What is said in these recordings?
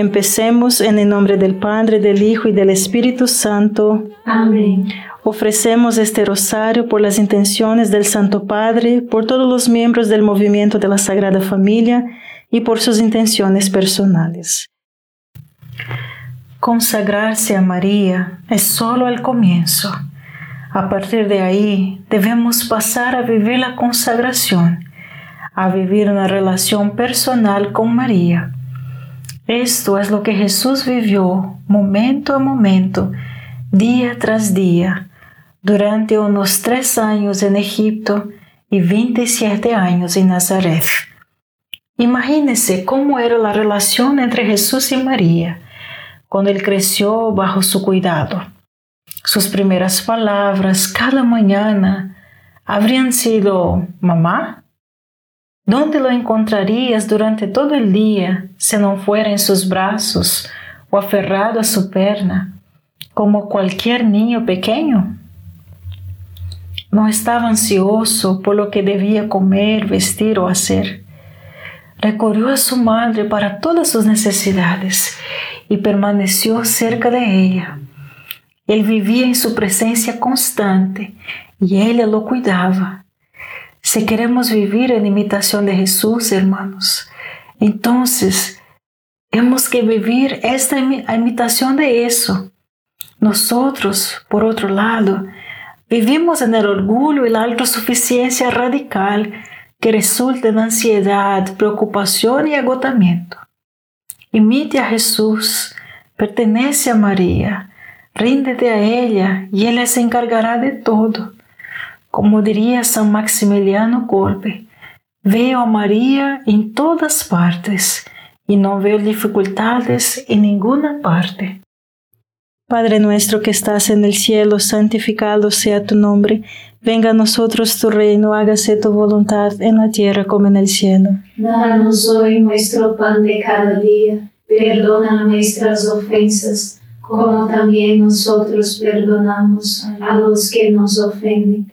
Empecemos en el nombre del Padre, del Hijo y del Espíritu Santo. Amén. Ofrecemos este rosario por las intenciones del Santo Padre, por todos los miembros del movimiento de la Sagrada Familia y por sus intenciones personales. Consagrarse a María es solo el comienzo. A partir de ahí debemos pasar a vivir la consagración, a vivir una relación personal con María. Esto es lo que Jesús vivió momento a momento, día tras día, durante unos tres años en Egipto y 27 años en Nazaret. Imagínense cómo era la relación entre Jesús y María cuando él creció bajo su cuidado. Sus primeras palabras cada mañana habrían sido, mamá, ¿dónde lo encontrarías durante todo el día si no fuera en sus brazos o aferrado a su perna, como cualquier niño pequeño? No estaba ansioso por lo que debía comer, vestir o hacer. Recorrió a su madre para todas sus necesidades y permaneció cerca de ella. Él vivía en su presencia constante y ella lo cuidaba. Si queremos vivir en imitación de Jesús, hermanos, entonces hemos que vivir esta imitación de eso. Nosotros, por otro lado, Vivimos en el orgullo y la autosuficiencia radical que resulta en ansiedad, preocupación y agotamiento. Imite a Jesús, pertenece a María, ríndete a ella y ella se encargará de todo. Como diría San Maximiliano Kolbe, veo a María en todas partes y no veo dificultades en ninguna parte. Padre nuestro que estás en el cielo, santificado sea tu nombre. Venga a nosotros tu reino, hágase tu voluntad en la tierra como en el cielo. Danos hoy nuestro pan de cada día. Perdona nuestras ofensas, como también nosotros perdonamos a los que nos ofenden.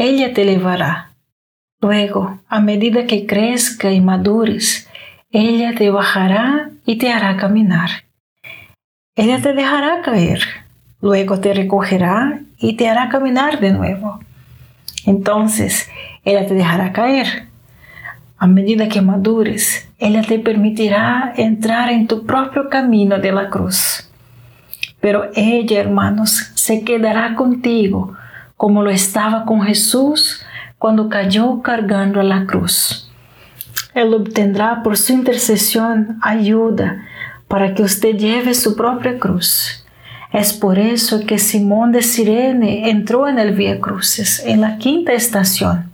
ella te llevará. Luego, a medida que crezca y madures, ella te bajará y te hará caminar. Ella te dejará caer, luego te recogerá y te hará caminar de nuevo. Entonces, ella te dejará caer. A medida que madures, ella te permitirá entrar en tu propio camino de la cruz. Pero ella, hermanos, se quedará contigo como lo estaba con Jesús cuando cayó cargando a la cruz. Él obtendrá por su intercesión ayuda para que usted lleve su propia cruz. Es por eso que Simón de Sirene entró en el Vía Cruces, en la quinta estación.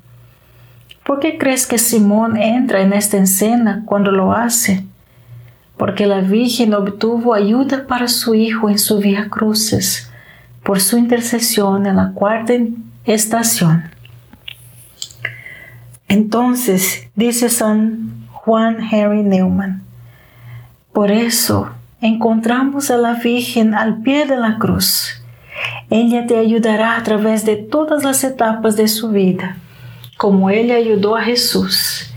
¿Por qué crees que Simón entra en esta escena cuando lo hace? Porque la Virgen obtuvo ayuda para su hijo en su Vía Cruces por su intercesión en la cuarta estación. Entonces, dice San Juan Henry Newman, por eso encontramos a la Virgen al pie de la cruz. Ella te ayudará a través de todas las etapas de su vida, como ella ayudó a Jesús.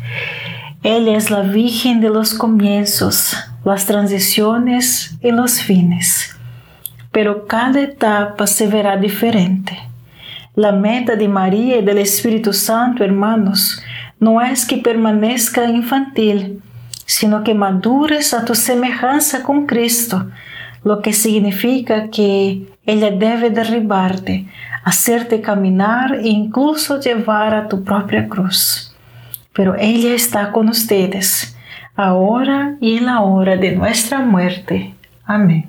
Ella es la Virgen de los comienzos, las transiciones y los fines pero cada etapa se verá diferente. La meta de María y del Espíritu Santo, hermanos, no es que permanezca infantil, sino que madures a tu semejanza con Cristo, lo que significa que ella debe derribarte, hacerte caminar e incluso llevar a tu propia cruz. Pero ella está con ustedes, ahora y en la hora de nuestra muerte. Amén.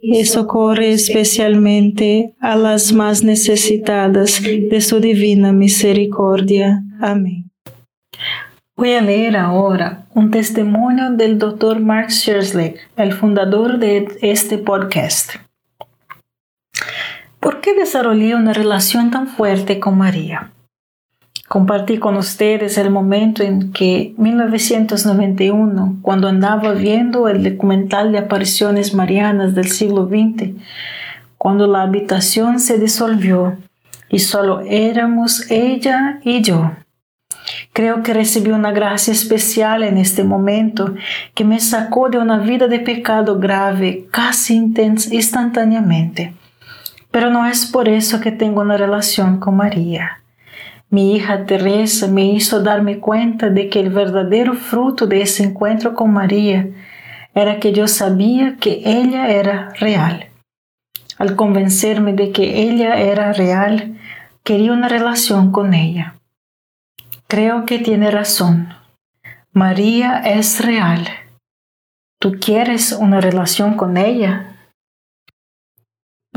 y socorre especialmente a las más necesitadas de su divina misericordia. Amén. Voy a leer ahora un testimonio del Dr. Mark Schersley, el fundador de este podcast. ¿Por qué desarrollé una relación tan fuerte con María? Compartí con ustedes el momento en que 1991, cuando andaba viendo el documental de apariciones marianas del siglo XX, cuando la habitación se disolvió y solo éramos ella y yo. Creo que recibí una gracia especial en este momento que me sacó de una vida de pecado grave casi instantáneamente. Pero no es por eso que tengo una relación con María. Mi hija Teresa me hizo darme cuenta de que el verdadero fruto de ese encuentro con María era que yo sabía que ella era real. Al convencerme de que ella era real, quería una relación con ella. Creo que tiene razón. María es real. ¿Tú quieres una relación con ella?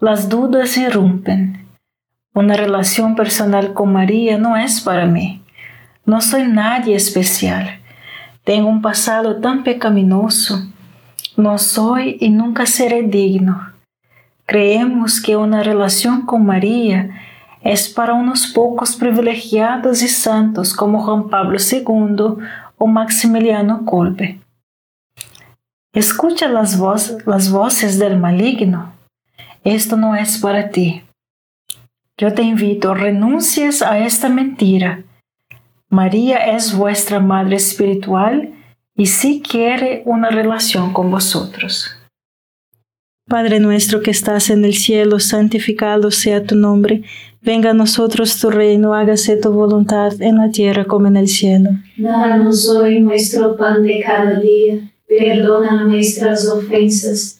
las dudas irrumpen. Una relación personal con María no es para mí. No soy nadie especial. Tengo un pasado tan pecaminoso. No soy y nunca seré digno. Creemos que una relación con María es para unos pocos privilegiados y santos como Juan Pablo II o Maximiliano Kolbe. Escucha las, las voces del maligno. Esto no es para ti. Yo te invito, renuncies a esta mentira. María es vuestra madre espiritual y sí quiere una relación con vosotros. Padre nuestro que estás en el cielo, santificado sea tu nombre Venga a nosotros tu reino, hágase tu voluntad en la tierra como en el cielo. Danos hoy nuestro pan de cada día, perdona nuestras ofensas,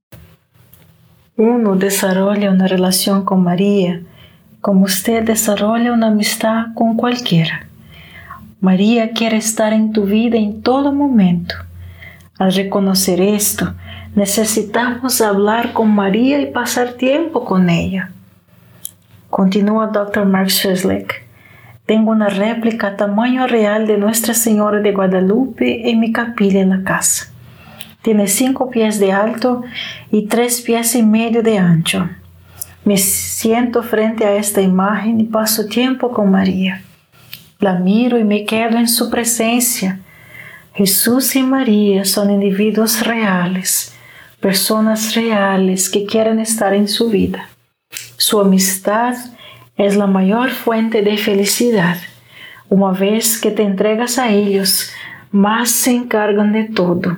uno desarrolla una relación con María como usted desarrolla una amistad con cualquiera. María quiere estar en tu vida en todo momento. Al reconocer esto, necesitamos hablar con María y pasar tiempo con ella. Continúa Dr. Mark Scheslick. Tengo una réplica tamaño real de Nuestra Señora de Guadalupe en mi capilla en la casa. Tiene cinco pies de alto y tres pies y medio de ancho. Me siento frente a esta imagen y paso tiempo con María. La miro y me quedo en su presencia. Jesús y María son individuos reales, personas reales que quieren estar en su vida. Su amistad es la mayor fuente de felicidad. Una vez que te entregas a ellos, más se encargan de todo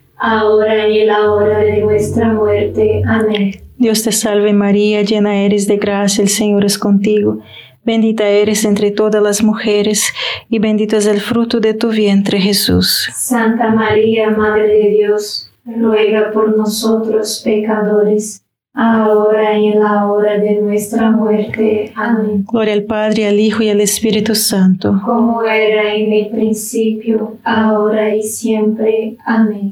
ahora y en la hora de nuestra muerte. Amén. Dios te salve María, llena eres de gracia, el Señor es contigo. Bendita eres entre todas las mujeres y bendito es el fruto de tu vientre Jesús. Santa María, Madre de Dios, ruega por nosotros pecadores, ahora y en la hora de nuestra muerte. Amén. Gloria al Padre, al Hijo y al Espíritu Santo. Como era en el principio, ahora y siempre. Amén.